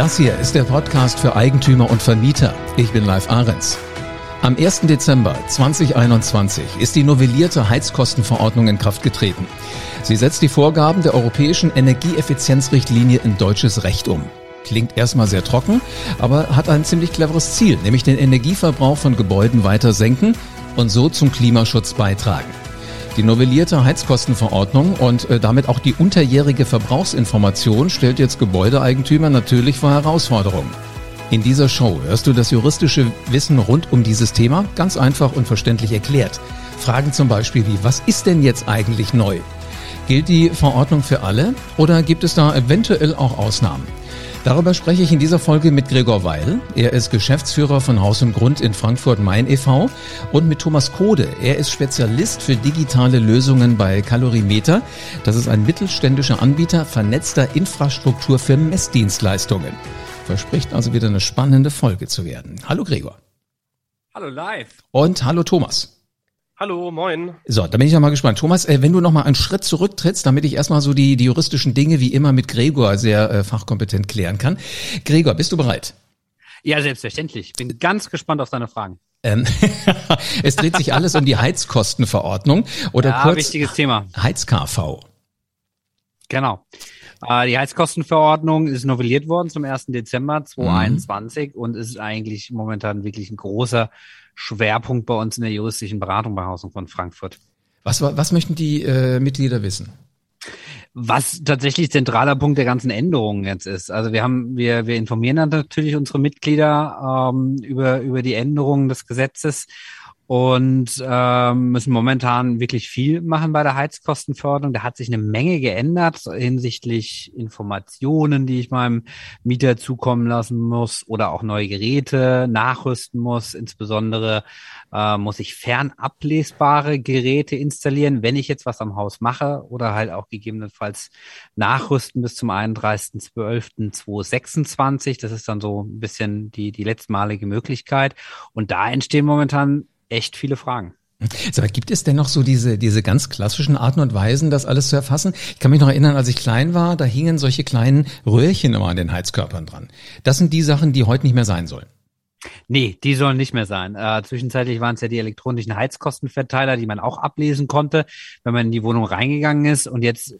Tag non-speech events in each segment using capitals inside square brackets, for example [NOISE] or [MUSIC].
Das hier ist der Podcast für Eigentümer und Vermieter. Ich bin Live Ahrens. Am 1. Dezember 2021 ist die novellierte Heizkostenverordnung in Kraft getreten. Sie setzt die Vorgaben der europäischen Energieeffizienzrichtlinie in deutsches Recht um. Klingt erstmal sehr trocken, aber hat ein ziemlich cleveres Ziel, nämlich den Energieverbrauch von Gebäuden weiter senken und so zum Klimaschutz beitragen. Die novellierte Heizkostenverordnung und äh, damit auch die unterjährige Verbrauchsinformation stellt jetzt Gebäudeeigentümer natürlich vor Herausforderungen. In dieser Show hörst du das juristische Wissen rund um dieses Thema ganz einfach und verständlich erklärt. Fragen zum Beispiel wie, was ist denn jetzt eigentlich neu? Gilt die Verordnung für alle oder gibt es da eventuell auch Ausnahmen? Darüber spreche ich in dieser Folge mit Gregor Weil. Er ist Geschäftsführer von Haus und Grund in Frankfurt Main e.V. und mit Thomas Kode. Er ist Spezialist für digitale Lösungen bei Kalorimeter. Das ist ein mittelständischer Anbieter vernetzter Infrastruktur für Messdienstleistungen. Verspricht also wieder eine spannende Folge zu werden. Hallo Gregor. Hallo live. Und hallo Thomas. Hallo, moin. So, da bin ich ja mal gespannt. Thomas, äh, wenn du noch mal einen Schritt zurücktrittst, damit ich erstmal so die, die juristischen Dinge wie immer mit Gregor sehr äh, fachkompetent klären kann. Gregor, bist du bereit? Ja, selbstverständlich. Bin ganz gespannt auf deine Fragen. Ähm, [LAUGHS] es dreht sich alles um die Heizkostenverordnung oder ja, kurz wichtiges Thema. Heiz-KV. Genau. Äh, die Heizkostenverordnung ist novelliert worden zum 1. Dezember 2021 mhm. und ist eigentlich momentan wirklich ein großer Schwerpunkt bei uns in der juristischen Beratung bei Haus und von Frankfurt. Was, was möchten die äh, Mitglieder wissen? Was tatsächlich zentraler Punkt der ganzen Änderungen jetzt ist. Also wir haben, wir, wir informieren dann natürlich unsere Mitglieder ähm, über, über die Änderungen des Gesetzes und ähm, müssen momentan wirklich viel machen bei der Heizkostenförderung. Da hat sich eine Menge geändert hinsichtlich Informationen, die ich meinem Mieter zukommen lassen muss oder auch neue Geräte nachrüsten muss. Insbesondere äh, muss ich fernablesbare Geräte installieren, wenn ich jetzt was am Haus mache oder halt auch gegebenenfalls nachrüsten bis zum 31.12.2026. Das ist dann so ein bisschen die, die letztmalige Möglichkeit. Und da entstehen momentan echt viele Fragen. So, gibt es denn noch so diese, diese ganz klassischen Arten und Weisen, das alles zu erfassen? Ich kann mich noch erinnern, als ich klein war, da hingen solche kleinen Röhrchen immer an den Heizkörpern dran. Das sind die Sachen, die heute nicht mehr sein sollen. Nee, die sollen nicht mehr sein. Äh, zwischenzeitlich waren es ja die elektronischen Heizkostenverteiler, die man auch ablesen konnte, wenn man in die Wohnung reingegangen ist. Und jetzt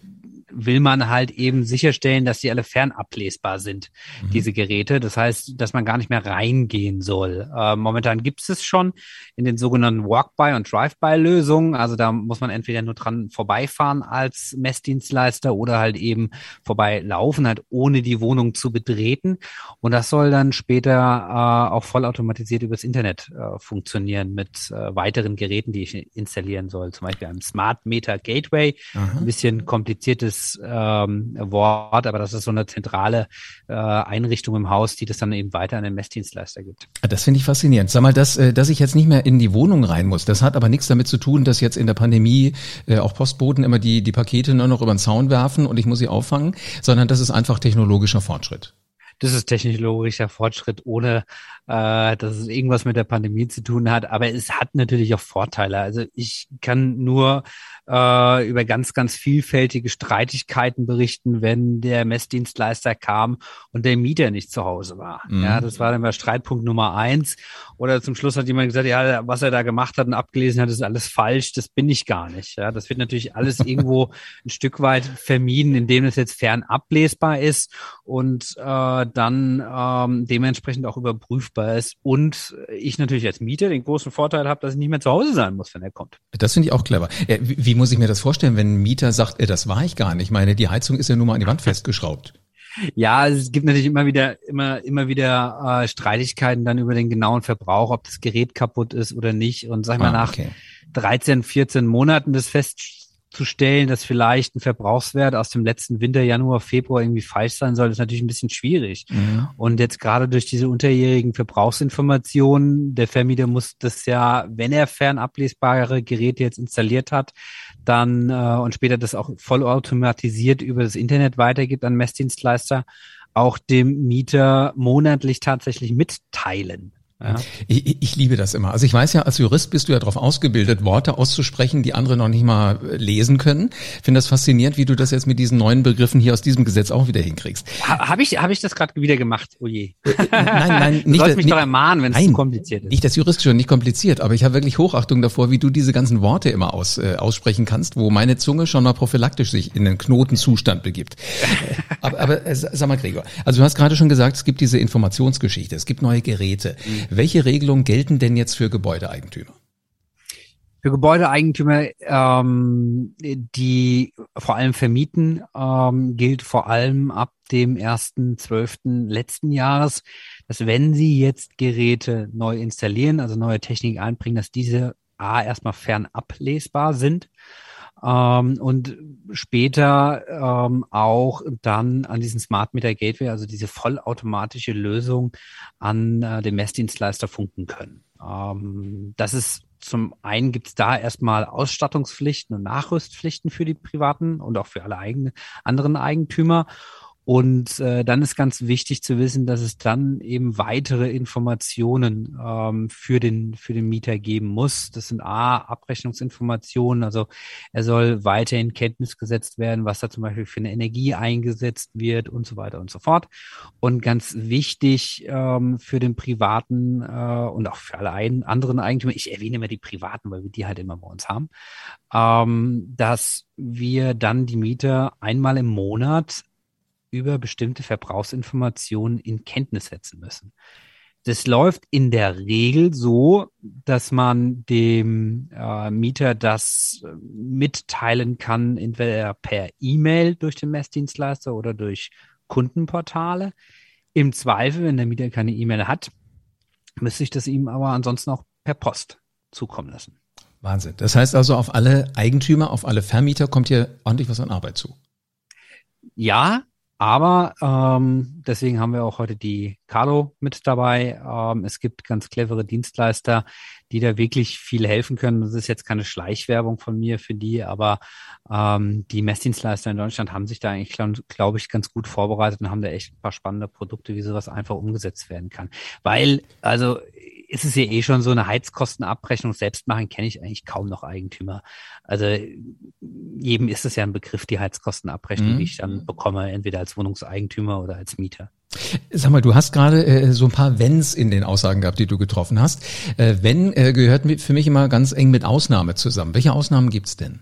will man halt eben sicherstellen, dass die alle fernablesbar sind, mhm. diese Geräte. Das heißt, dass man gar nicht mehr reingehen soll. Äh, momentan gibt es schon in den sogenannten Walk-by und Drive-by-Lösungen. Also da muss man entweder nur dran vorbeifahren als Messdienstleister oder halt eben vorbeilaufen, halt ohne die Wohnung zu betreten. Und das soll dann später äh, auch vollautomatisiert übers Internet äh, funktionieren mit äh, weiteren Geräten, die ich installieren soll. Zum Beispiel einem Smart Meter Gateway. Aha. Ein bisschen kompliziertes ähm, Wort, aber das ist so eine zentrale äh, Einrichtung im Haus, die das dann eben weiter an den Messdienstleister gibt. Ah, das finde ich faszinierend. Sag mal, dass, äh, dass ich jetzt nicht mehr in die Wohnung rein muss, das hat aber nichts damit zu tun, dass jetzt in der Pandemie äh, auch Postboten immer die, die Pakete nur noch über den Zaun werfen und ich muss sie auffangen, sondern das ist einfach technologischer Fortschritt das ist technologischer Fortschritt, ohne äh, dass es irgendwas mit der Pandemie zu tun hat. Aber es hat natürlich auch Vorteile. Also ich kann nur äh, über ganz, ganz vielfältige Streitigkeiten berichten, wenn der Messdienstleister kam und der Mieter nicht zu Hause war. Mhm. Ja, das war dann mal Streitpunkt Nummer eins. Oder zum Schluss hat jemand gesagt, ja, was er da gemacht hat und abgelesen hat, ist alles falsch. Das bin ich gar nicht. Ja, das wird natürlich alles [LAUGHS] irgendwo ein Stück weit vermieden, indem es jetzt fern ablesbar ist und äh, dann ähm, dementsprechend auch überprüfbar ist. Und ich natürlich als Mieter den großen Vorteil habe, dass ich nicht mehr zu Hause sein muss, wenn er kommt. Das finde ich auch clever. Wie, wie muss ich mir das vorstellen, wenn ein Mieter sagt, äh, das war ich gar nicht? Ich meine, die Heizung ist ja nur mal an die Wand festgeschraubt. Ja, es gibt natürlich immer wieder, immer, immer wieder äh, Streitigkeiten dann über den genauen Verbrauch, ob das Gerät kaputt ist oder nicht. Und sag mal, ah, nach okay. 13, 14 Monaten des Fest zu stellen, dass vielleicht ein Verbrauchswert aus dem letzten Winter, Januar, Februar irgendwie falsch sein soll, ist natürlich ein bisschen schwierig. Mhm. Und jetzt gerade durch diese unterjährigen Verbrauchsinformationen, der Vermieter muss das ja, wenn er fernablesbare Geräte jetzt installiert hat, dann äh, und später das auch vollautomatisiert über das Internet weitergibt an Messdienstleister, auch dem Mieter monatlich tatsächlich mitteilen. Ja. Ich, ich, liebe das immer. Also ich weiß ja, als Jurist bist du ja darauf ausgebildet, Worte auszusprechen, die andere noch nicht mal äh, lesen können. Ich finde das faszinierend, wie du das jetzt mit diesen neuen Begriffen hier aus diesem Gesetz auch wieder hinkriegst. Ha, Habe ich, hab ich das gerade wieder gemacht? Oh je. Äh, äh, nein, nein, [LAUGHS] nicht. Du sollst mich nicht, doch ermahnen, wenn es zu kompliziert ist. Nicht das Juristische, nicht kompliziert, aber ich habe wirklich Hochachtung davor, wie du diese ganzen Worte immer aus, äh, aussprechen kannst, wo meine Zunge schon mal prophylaktisch sich in den Knotenzustand begibt. [LAUGHS] aber, aber äh, sag mal, Gregor, also du hast gerade schon gesagt, es gibt diese Informationsgeschichte, es gibt neue Geräte. Mhm. Welche Regelungen gelten denn jetzt für Gebäudeeigentümer? Für Gebäudeeigentümer, ähm, die vor allem vermieten, ähm, gilt vor allem ab dem ersten zwölften letzten Jahres, dass wenn Sie jetzt Geräte neu installieren, also neue Technik einbringen, dass diese A erstmal fernab lesbar sind ähm, und später ähm, auch dann an diesen Smart Meter Gateway, also diese vollautomatische Lösung an äh, den Messdienstleister funken können. Ähm, das ist zum einen gibt es da erstmal Ausstattungspflichten und Nachrüstpflichten für die privaten und auch für alle eigene, anderen Eigentümer. Und äh, dann ist ganz wichtig zu wissen, dass es dann eben weitere Informationen ähm, für den für den Mieter geben muss. Das sind A Abrechnungsinformationen, also er soll weiter in Kenntnis gesetzt werden, was da zum Beispiel für eine Energie eingesetzt wird und so weiter und so fort. Und ganz wichtig ähm, für den privaten äh, und auch für alle ein, anderen Eigentümer, ich erwähne immer die privaten, weil wir die halt immer bei uns haben, ähm, dass wir dann die Mieter einmal im Monat über bestimmte Verbrauchsinformationen in Kenntnis setzen müssen. Das läuft in der Regel so, dass man dem äh, Mieter das äh, mitteilen kann, entweder per E-Mail durch den Messdienstleister oder durch Kundenportale. Im Zweifel, wenn der Mieter keine E-Mail hat, müsste ich das ihm aber ansonsten auch per Post zukommen lassen. Wahnsinn. Das heißt also, auf alle Eigentümer, auf alle Vermieter kommt hier ordentlich was an Arbeit zu. Ja, aber ähm, deswegen haben wir auch heute die Carlo mit dabei. Ähm, es gibt ganz clevere Dienstleister, die da wirklich viel helfen können. Das ist jetzt keine Schleichwerbung von mir für die, aber ähm, die Messdienstleister in Deutschland haben sich da eigentlich, glaube glaub ich, ganz gut vorbereitet und haben da echt ein paar spannende Produkte, wie sowas einfach umgesetzt werden kann. Weil, also ist es ja eh schon so eine Heizkostenabrechnung selbst machen, kenne ich eigentlich kaum noch Eigentümer. Also jedem ist es ja ein Begriff, die Heizkostenabrechnung, mhm. die ich dann bekomme, entweder als Wohnungseigentümer oder als Mieter. Sag mal, du hast gerade äh, so ein paar Wenns in den Aussagen gehabt, die du getroffen hast. Äh, Wenn äh, gehört für mich immer ganz eng mit Ausnahme zusammen. Welche Ausnahmen gibt's denn?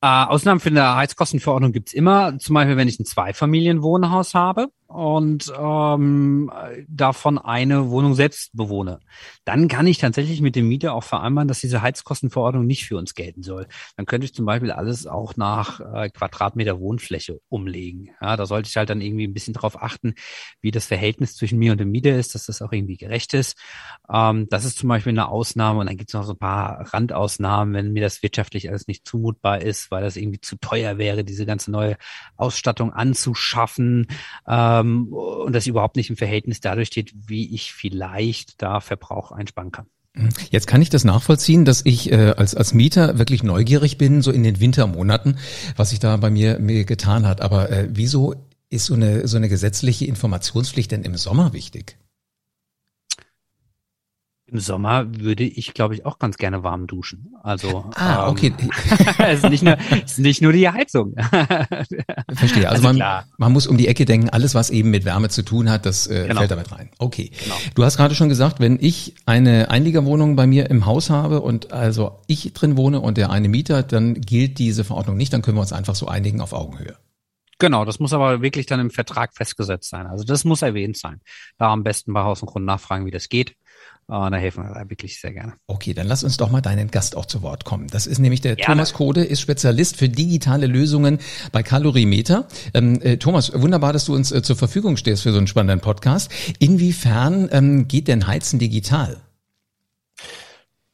Äh, Ausnahmen für eine Heizkostenverordnung gibt's immer. Zum Beispiel, wenn ich ein Zweifamilienwohnhaus habe und ähm, davon eine Wohnung selbst bewohne. Dann kann ich tatsächlich mit dem Mieter auch vereinbaren, dass diese Heizkostenverordnung nicht für uns gelten soll. Dann könnte ich zum Beispiel alles auch nach äh, Quadratmeter Wohnfläche umlegen. Ja, da sollte ich halt dann irgendwie ein bisschen darauf achten, wie das Verhältnis zwischen mir und dem Mieter ist, dass das auch irgendwie gerecht ist. Ähm, das ist zum Beispiel eine Ausnahme und dann gibt es noch so ein paar Randausnahmen, wenn mir das wirtschaftlich alles nicht zumutbar ist, weil das irgendwie zu teuer wäre, diese ganze neue Ausstattung anzuschaffen. Äh, ähm, und das überhaupt nicht im Verhältnis dadurch steht, wie ich vielleicht da Verbrauch einsparen kann. Mhm. Jetzt kann ich das nachvollziehen, dass ich äh, als, als Mieter wirklich neugierig bin, so in den Wintermonaten, was sich da bei mir, mir getan hat. Aber äh, wieso ist so eine, so eine gesetzliche Informationspflicht denn im Sommer wichtig? Im Sommer würde ich, glaube ich, auch ganz gerne warm duschen. Also ah, okay. Ähm, es, [LAUGHS] ist nicht nur, es ist nicht nur die Heizung. [LAUGHS] Verstehe. Also, also man, man muss um die Ecke denken, alles, was eben mit Wärme zu tun hat, das äh, genau. fällt damit rein. Okay. Genau. Du hast gerade schon gesagt, wenn ich eine Einliegerwohnung bei mir im Haus habe und also ich drin wohne und der eine Mieter, dann gilt diese Verordnung nicht, dann können wir uns einfach so einigen auf Augenhöhe. Genau, das muss aber wirklich dann im Vertrag festgesetzt sein. Also das muss erwähnt sein. Da am besten bei Haus und Grund nachfragen, wie das geht. Oh, da helfen wir da wirklich sehr gerne. Okay, dann lass uns doch mal deinen Gast auch zu Wort kommen. Das ist nämlich der gerne. Thomas Kode, ist Spezialist für digitale Lösungen bei Kalorimeter. Ähm, äh, Thomas, wunderbar, dass du uns äh, zur Verfügung stehst für so einen spannenden Podcast. Inwiefern ähm, geht denn Heizen digital?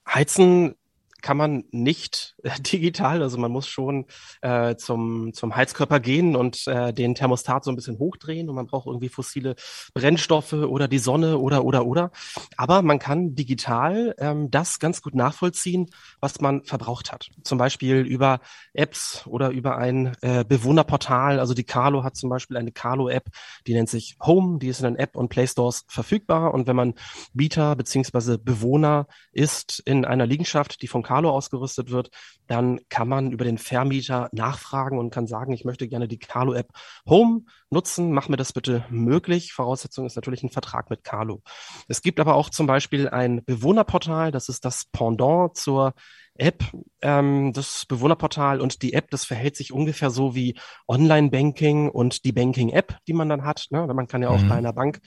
Heizen kann man nicht äh, [LAUGHS] digital, also man muss schon äh, zum, zum Heizkörper gehen und äh, den Thermostat so ein bisschen hochdrehen und man braucht irgendwie fossile Brennstoffe oder die Sonne oder oder oder. Aber man kann digital ähm, das ganz gut nachvollziehen, was man verbraucht hat. Zum Beispiel über Apps oder über ein äh, Bewohnerportal. Also die Carlo hat zum Beispiel eine Carlo-App, die nennt sich Home, die ist in den App und Play Stores verfügbar. Und wenn man Bieter beziehungsweise Bewohner ist in einer Liegenschaft, die von ausgerüstet wird, dann kann man über den Vermieter nachfragen und kann sagen, ich möchte gerne die Carlo-App Home nutzen, mach mir das bitte möglich. Voraussetzung ist natürlich ein Vertrag mit Carlo. Es gibt aber auch zum Beispiel ein Bewohnerportal, das ist das Pendant zur App, ähm, das Bewohnerportal und die App, das verhält sich ungefähr so wie Online-Banking und die Banking-App, die man dann hat. Ne? Man kann ja auch mhm. bei einer Bank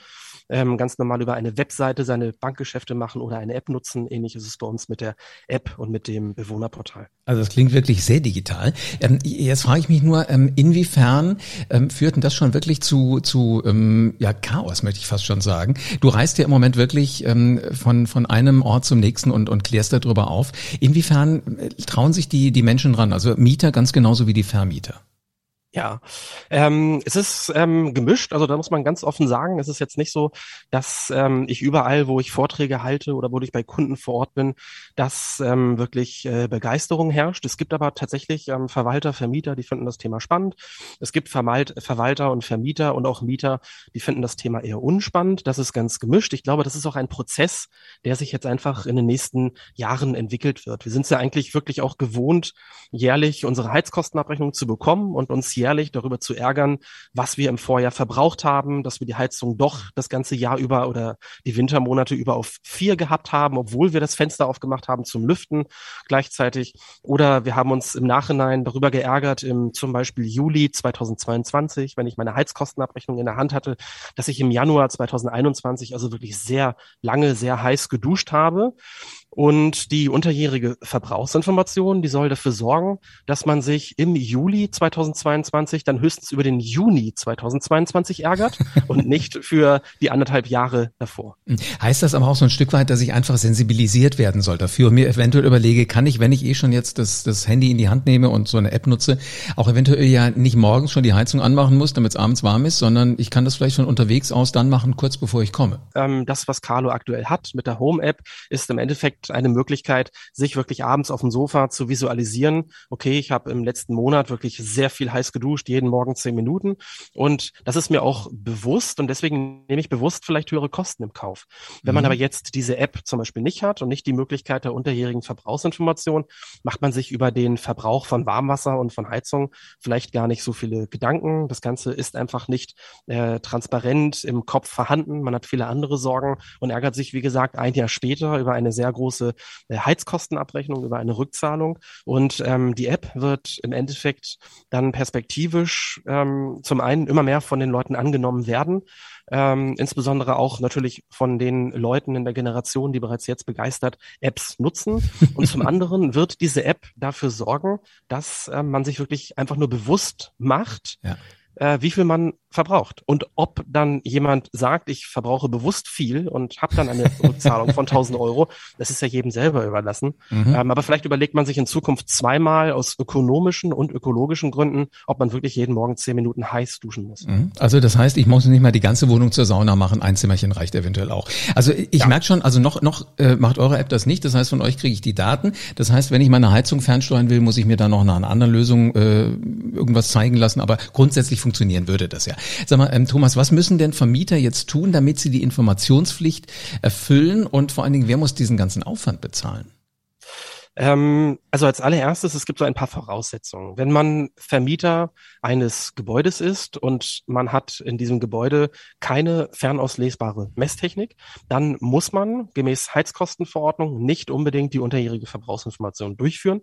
ähm, ganz normal über eine Webseite seine Bankgeschäfte machen oder eine App nutzen. Ähnlich ist es bei uns mit der App und mit dem Bewohnerportal. Also das klingt wirklich sehr digital. Ähm, jetzt frage ich mich nur, ähm, inwiefern ähm, führt denn das schon wirklich zu, zu ähm, ja, Chaos, möchte ich fast schon sagen. Du reist ja im Moment wirklich ähm, von, von einem Ort zum nächsten und, und klärst darüber auf. Inwiefern äh, trauen sich die, die Menschen dran? Also Mieter ganz genauso wie die Vermieter. Ja, ähm, es ist ähm, gemischt. Also da muss man ganz offen sagen, es ist jetzt nicht so, dass ähm, ich überall, wo ich Vorträge halte oder wo ich bei Kunden vor Ort bin, dass ähm, wirklich äh, Begeisterung herrscht. Es gibt aber tatsächlich ähm, Verwalter, Vermieter, die finden das Thema spannend. Es gibt Verwalt Verwalter und Vermieter und auch Mieter, die finden das Thema eher unspannend. Das ist ganz gemischt. Ich glaube, das ist auch ein Prozess, der sich jetzt einfach in den nächsten Jahren entwickelt wird. Wir sind es ja eigentlich wirklich auch gewohnt, jährlich unsere Heizkostenabrechnung zu bekommen und uns hier jährlich darüber zu ärgern, was wir im Vorjahr verbraucht haben, dass wir die Heizung doch das ganze Jahr über oder die Wintermonate über auf vier gehabt haben, obwohl wir das Fenster aufgemacht haben zum Lüften gleichzeitig. Oder wir haben uns im Nachhinein darüber geärgert, im zum Beispiel Juli 2022, wenn ich meine Heizkostenabrechnung in der Hand hatte, dass ich im Januar 2021 also wirklich sehr lange, sehr heiß geduscht habe und die unterjährige Verbrauchsinformation, die soll dafür sorgen, dass man sich im Juli 2022 dann höchstens über den Juni 2022 ärgert [LAUGHS] und nicht für die anderthalb Jahre davor. Hm. Heißt das aber auch so ein Stück weit, dass ich einfach sensibilisiert werden soll dafür und mir eventuell überlege, kann ich, wenn ich eh schon jetzt das, das Handy in die Hand nehme und so eine App nutze, auch eventuell ja nicht morgens schon die Heizung anmachen muss, damit es abends warm ist, sondern ich kann das vielleicht von unterwegs aus dann machen, kurz bevor ich komme. Ähm, das, was Carlo aktuell hat mit der Home-App, ist im Endeffekt eine Möglichkeit, sich wirklich abends auf dem Sofa zu visualisieren. Okay, ich habe im letzten Monat wirklich sehr viel heiß geduscht, jeden Morgen zehn Minuten. Und das ist mir auch bewusst und deswegen nehme ich bewusst vielleicht höhere Kosten im Kauf. Wenn mhm. man aber jetzt diese App zum Beispiel nicht hat und nicht die Möglichkeit der unterjährigen Verbrauchsinformation, macht man sich über den Verbrauch von Warmwasser und von Heizung vielleicht gar nicht so viele Gedanken. Das Ganze ist einfach nicht äh, transparent im Kopf vorhanden. Man hat viele andere Sorgen und ärgert sich, wie gesagt, ein Jahr später über eine sehr große große äh, Heizkostenabrechnung über eine Rückzahlung. Und ähm, die App wird im Endeffekt dann perspektivisch ähm, zum einen immer mehr von den Leuten angenommen werden. Ähm, insbesondere auch natürlich von den Leuten in der Generation, die bereits jetzt begeistert Apps nutzen. [LAUGHS] Und zum anderen wird diese App dafür sorgen, dass äh, man sich wirklich einfach nur bewusst macht, ja. Äh, wie viel man verbraucht. Und ob dann jemand sagt, ich verbrauche bewusst viel und habe dann eine [LAUGHS] Rückzahlung von 1000 Euro, das ist ja jedem selber überlassen. Mhm. Ähm, aber vielleicht überlegt man sich in Zukunft zweimal aus ökonomischen und ökologischen Gründen, ob man wirklich jeden Morgen zehn Minuten heiß duschen muss. Mhm. Also das heißt, ich muss nicht mal die ganze Wohnung zur Sauna machen, ein Zimmerchen reicht eventuell auch. Also ich ja. merke schon, also noch, noch äh, macht eure App das nicht. Das heißt, von euch kriege ich die Daten. Das heißt, wenn ich meine Heizung fernsteuern will, muss ich mir da noch nach einer anderen Lösung äh, irgendwas zeigen lassen. Aber grundsätzlich funktionieren würde das ja. Sag mal, ähm, Thomas, was müssen denn Vermieter jetzt tun, damit sie die Informationspflicht erfüllen und vor allen Dingen, wer muss diesen ganzen Aufwand bezahlen? Ähm, also als allererstes, es gibt so ein paar Voraussetzungen. Wenn man Vermieter eines Gebäudes ist und man hat in diesem Gebäude keine fernauslesbare Messtechnik, dann muss man gemäß Heizkostenverordnung nicht unbedingt die unterjährige Verbrauchsinformation durchführen.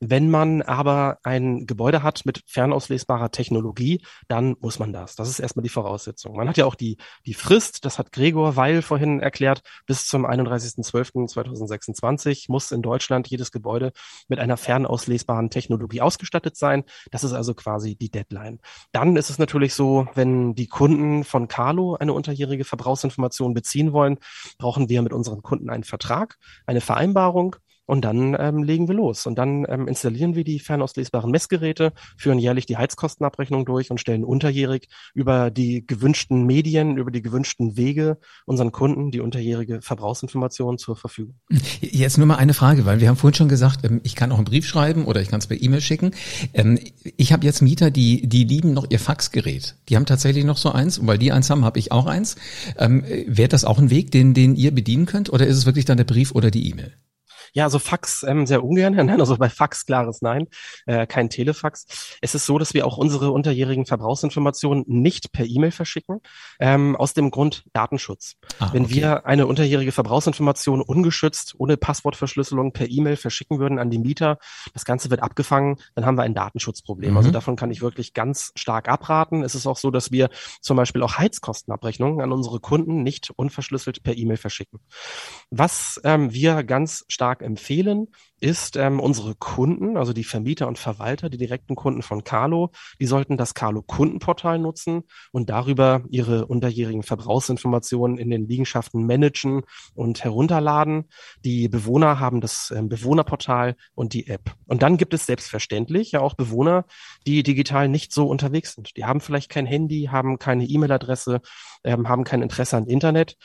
Wenn man aber ein Gebäude hat mit fernauslesbarer Technologie, dann muss man das. Das ist erstmal die Voraussetzung. Man hat ja auch die, die Frist, das hat Gregor Weil vorhin erklärt, bis zum 31.12.2026 muss in Deutschland jedes jedes Gebäude mit einer fernauslesbaren Technologie ausgestattet sein. Das ist also quasi die Deadline. Dann ist es natürlich so, wenn die Kunden von Carlo eine unterjährige Verbrauchsinformation beziehen wollen, brauchen wir mit unseren Kunden einen Vertrag, eine Vereinbarung und dann ähm, legen wir los. Und dann ähm, installieren wir die fernauslesbaren Messgeräte, führen jährlich die Heizkostenabrechnung durch und stellen unterjährig über die gewünschten Medien, über die gewünschten Wege unseren Kunden die unterjährige Verbrauchsinformation zur Verfügung. Jetzt nur mal eine Frage, weil wir haben vorhin schon gesagt, ähm, ich kann auch einen Brief schreiben oder ich kann es per E-Mail schicken. Ähm, ich habe jetzt Mieter, die, die lieben noch ihr Faxgerät. Die haben tatsächlich noch so eins und weil die eins haben, habe ich auch eins. Ähm, Wäre das auch ein Weg, den, den ihr bedienen könnt oder ist es wirklich dann der Brief oder die E-Mail? Ja, also Fax ähm, sehr ungern. [LAUGHS] Nein, also bei Fax klares Nein, äh, kein Telefax. Es ist so, dass wir auch unsere unterjährigen Verbrauchsinformationen nicht per E-Mail verschicken, ähm, aus dem Grund Datenschutz. Ah, Wenn okay. wir eine unterjährige Verbrauchsinformation ungeschützt, ohne Passwortverschlüsselung per E-Mail verschicken würden an die Mieter, das Ganze wird abgefangen, dann haben wir ein Datenschutzproblem. Also mhm. Also davon kann ich wirklich ganz stark abraten. Es ist auch so, dass wir zum Beispiel auch Heizkostenabrechnungen an unsere Kunden nicht unverschlüsselt per E-Mail verschicken. Was ähm, wir ganz stark empfehlen, ist ähm, unsere Kunden, also die Vermieter und Verwalter, die direkten Kunden von Carlo, die sollten das Carlo Kundenportal nutzen und darüber ihre unterjährigen Verbrauchsinformationen in den Liegenschaften managen und herunterladen. Die Bewohner haben das ähm, Bewohnerportal und die App. Und dann gibt es selbstverständlich ja auch Bewohner, die digital nicht so unterwegs sind. Die haben vielleicht kein Handy, haben keine E-Mail-Adresse, ähm, haben kein Interesse an Internet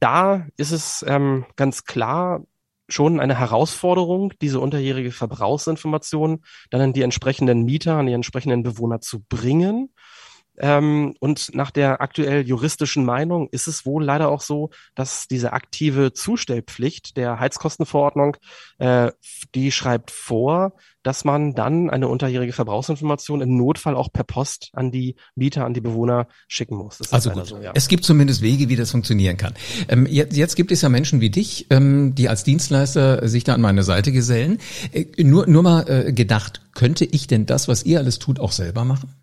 da ist es ähm, ganz klar, schon eine Herausforderung, diese unterjährige Verbrauchsinformation dann an die entsprechenden Mieter, an die entsprechenden Bewohner zu bringen. Ähm, und nach der aktuell juristischen Meinung ist es wohl leider auch so, dass diese aktive Zustellpflicht der Heizkostenverordnung, äh, die schreibt vor, dass man dann eine unterjährige Verbrauchsinformation im Notfall auch per Post an die Mieter, an die Bewohner schicken muss. also gut, so, ja. es gibt zumindest Wege, wie das funktionieren kann. Ähm, jetzt, jetzt, gibt es ja Menschen wie dich, ähm, die als Dienstleister sich da an meine Seite gesellen. Äh, nur, nur mal äh, gedacht, könnte ich denn das, was ihr alles tut, auch selber machen?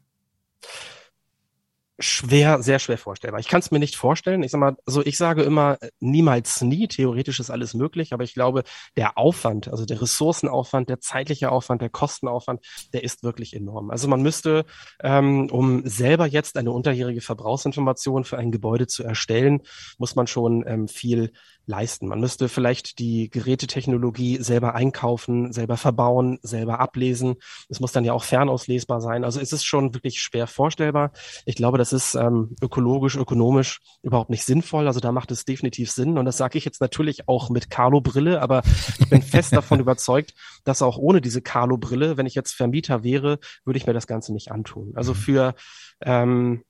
Schwer, sehr schwer vorstellbar. Ich kann es mir nicht vorstellen. Ich sag mal, so ich sage immer niemals nie. Theoretisch ist alles möglich, aber ich glaube, der Aufwand, also der Ressourcenaufwand, der zeitliche Aufwand, der Kostenaufwand, der ist wirklich enorm. Also man müsste, ähm, um selber jetzt eine unterjährige Verbrauchsinformation für ein Gebäude zu erstellen, muss man schon ähm, viel leisten. Man müsste vielleicht die Gerätetechnologie selber einkaufen, selber verbauen, selber ablesen. Es muss dann ja auch fernauslesbar sein. Also es ist schon wirklich schwer vorstellbar. Ich glaube, das ist ähm, ökologisch, ökonomisch überhaupt nicht sinnvoll. Also da macht es definitiv Sinn. Und das sage ich jetzt natürlich auch mit Carlo-Brille, aber ich bin fest [LAUGHS] davon überzeugt, dass auch ohne diese Carlo-Brille, wenn ich jetzt Vermieter wäre, würde ich mir das Ganze nicht antun. Also mhm. für ähm,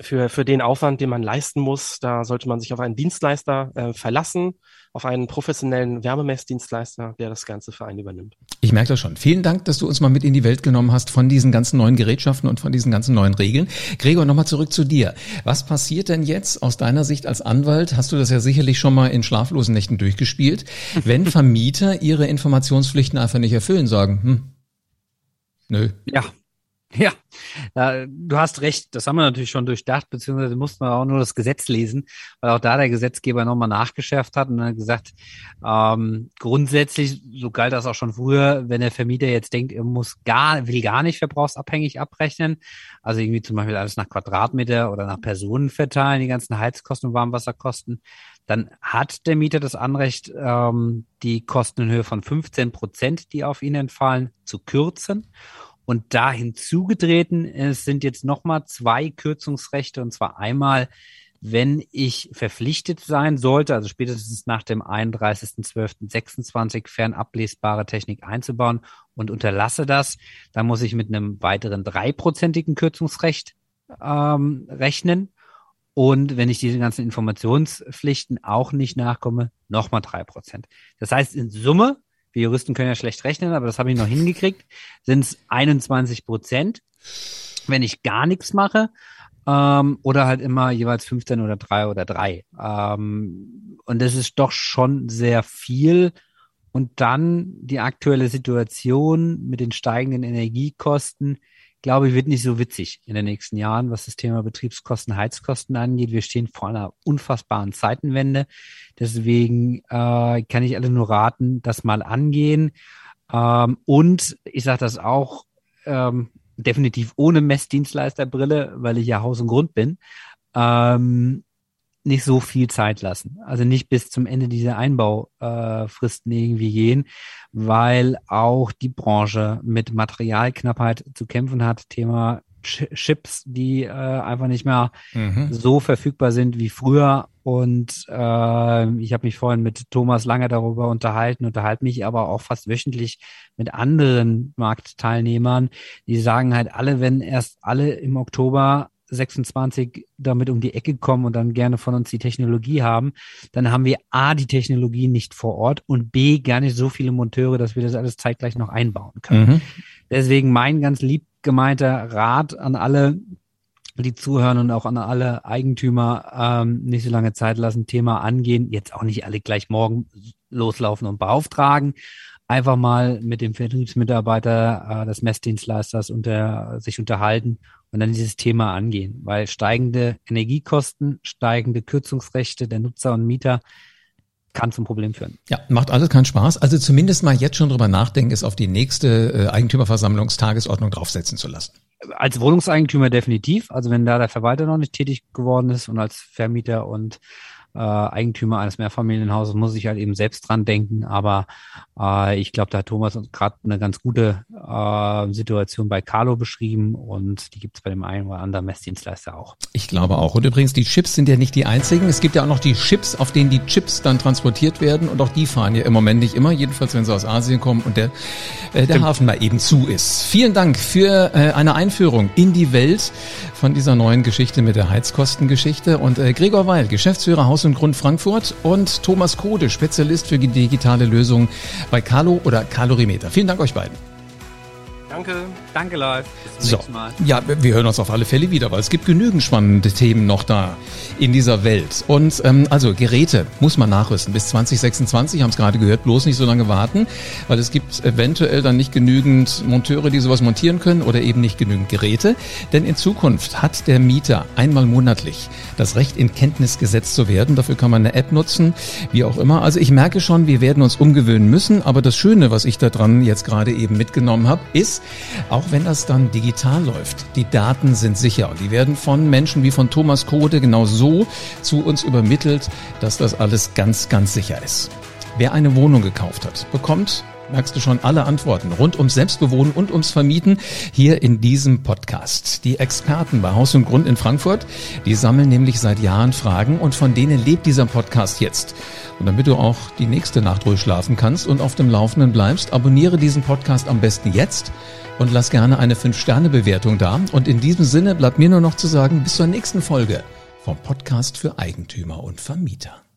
für, für den Aufwand, den man leisten muss, da sollte man sich auf einen Dienstleister äh, verlassen, auf einen professionellen Wärmemessdienstleister, der das Ganze für einen übernimmt. Ich merke das schon. Vielen Dank, dass du uns mal mit in die Welt genommen hast von diesen ganzen neuen Gerätschaften und von diesen ganzen neuen Regeln. Gregor, nochmal zurück zu dir. Was passiert denn jetzt aus deiner Sicht als Anwalt? Hast du das ja sicherlich schon mal in schlaflosen Nächten durchgespielt, wenn [LAUGHS] Vermieter ihre Informationspflichten einfach nicht erfüllen, sagen, hm, Nö. Ja, ja, äh, du hast recht. Das haben wir natürlich schon durchdacht, beziehungsweise mussten wir auch nur das Gesetz lesen, weil auch da der Gesetzgeber nochmal nachgeschärft hat und dann gesagt, ähm, grundsätzlich, so galt das auch schon früher, wenn der Vermieter jetzt denkt, er muss gar, will gar nicht verbrauchsabhängig abrechnen, also irgendwie zum Beispiel alles nach Quadratmeter oder nach Personen verteilen, die ganzen Heizkosten und Warmwasserkosten, dann hat der Mieter das Anrecht, ähm, die Kosten in Höhe von 15 Prozent, die auf ihn entfallen, zu kürzen. Und da hinzugetreten es sind jetzt nochmal zwei Kürzungsrechte, und zwar einmal, wenn ich verpflichtet sein sollte, also spätestens nach dem 31.12.26 fernablesbare Technik einzubauen und unterlasse das, dann muss ich mit einem weiteren dreiprozentigen Kürzungsrecht ähm, rechnen. Und wenn ich diese ganzen Informationspflichten auch nicht nachkomme, nochmal drei Prozent. Das heißt, in Summe wir Juristen können ja schlecht rechnen, aber das habe ich noch hingekriegt, sind es 21 Prozent, wenn ich gar nichts mache. Ähm, oder halt immer jeweils 15 oder 3 oder 3. Ähm, und das ist doch schon sehr viel. Und dann die aktuelle Situation mit den steigenden Energiekosten glaube ich, wird nicht so witzig in den nächsten Jahren, was das Thema Betriebskosten, Heizkosten angeht. Wir stehen vor einer unfassbaren Zeitenwende. Deswegen äh, kann ich alle nur raten, das mal angehen. Ähm, und ich sage das auch ähm, definitiv ohne Messdienstleisterbrille, weil ich ja Haus und Grund bin. Ähm, nicht so viel Zeit lassen. Also nicht bis zum Ende dieser Einbaufristen äh, irgendwie gehen, weil auch die Branche mit Materialknappheit zu kämpfen hat. Thema Chips, die äh, einfach nicht mehr mhm. so verfügbar sind wie früher. Und äh, ich habe mich vorhin mit Thomas lange darüber unterhalten, unterhalte mich aber auch fast wöchentlich mit anderen Marktteilnehmern, die sagen halt alle, wenn erst alle im Oktober 26 damit um die Ecke kommen und dann gerne von uns die Technologie haben, dann haben wir A, die Technologie nicht vor Ort und B, gar nicht so viele Monteure, dass wir das alles zeitgleich noch einbauen können. Mhm. Deswegen mein ganz lieb gemeinter Rat an alle, die zuhören und auch an alle Eigentümer ähm, nicht so lange Zeit lassen, Thema angehen. Jetzt auch nicht alle gleich morgen loslaufen und beauftragen. Einfach mal mit dem Vertriebsmitarbeiter äh, des Messdienstleisters unter, sich unterhalten und dann dieses Thema angehen, weil steigende Energiekosten, steigende Kürzungsrechte der Nutzer und Mieter kann zum Problem führen. Ja, macht alles keinen Spaß. Also zumindest mal jetzt schon drüber nachdenken, es auf die nächste äh, Eigentümerversammlungstagesordnung draufsetzen zu lassen. Als Wohnungseigentümer definitiv. Also wenn da der Verwalter noch nicht tätig geworden ist und als Vermieter und äh, Eigentümer eines Mehrfamilienhauses muss ich halt eben selbst dran denken. Aber äh, ich glaube, da hat Thomas gerade eine ganz gute äh, Situation bei Carlo beschrieben und die gibt es bei dem einen oder anderen Messdienstleister auch. Ich glaube auch. Und übrigens, die Chips sind ja nicht die einzigen. Es gibt ja auch noch die Chips, auf denen die Chips dann transportiert werden und auch die fahren ja im Moment nicht immer, jedenfalls wenn sie aus Asien kommen und der, äh, der Hafen mal eben zu ist. Vielen Dank für äh, eine Einführung in die Welt von dieser neuen Geschichte mit der Heizkostengeschichte und äh, Gregor Weil, Geschäftsführer Haus und Grund Frankfurt und Thomas Kode, Spezialist für digitale Lösungen bei Calo oder Calorimeter. Vielen Dank euch beiden. Danke. Danke live. Bis zum so. Mal. Ja, wir hören uns auf alle Fälle wieder, weil es gibt genügend spannende Themen noch da in dieser Welt. Und ähm, also Geräte muss man nachrüsten. Bis 2026 haben es gerade gehört, bloß nicht so lange warten, weil es gibt eventuell dann nicht genügend Monteure, die sowas montieren können oder eben nicht genügend Geräte. Denn in Zukunft hat der Mieter einmal monatlich das Recht in Kenntnis gesetzt zu werden. Dafür kann man eine App nutzen, wie auch immer. Also ich merke schon, wir werden uns umgewöhnen müssen. Aber das Schöne, was ich da dran jetzt gerade eben mitgenommen habe, ist, auch wenn das dann digital läuft, die Daten sind sicher und die werden von Menschen wie von Thomas Kode genau so zu uns übermittelt, dass das alles ganz, ganz sicher ist. Wer eine Wohnung gekauft hat, bekommt merkst du schon alle Antworten rund ums Selbstbewohnen und ums Vermieten hier in diesem Podcast. Die Experten bei Haus und Grund in Frankfurt, die sammeln nämlich seit Jahren Fragen und von denen lebt dieser Podcast jetzt. Und damit du auch die nächste Nacht ruhig schlafen kannst und auf dem Laufenden bleibst, abonniere diesen Podcast am besten jetzt und lass gerne eine 5-Sterne-Bewertung da. Und in diesem Sinne bleibt mir nur noch zu sagen, bis zur nächsten Folge vom Podcast für Eigentümer und Vermieter.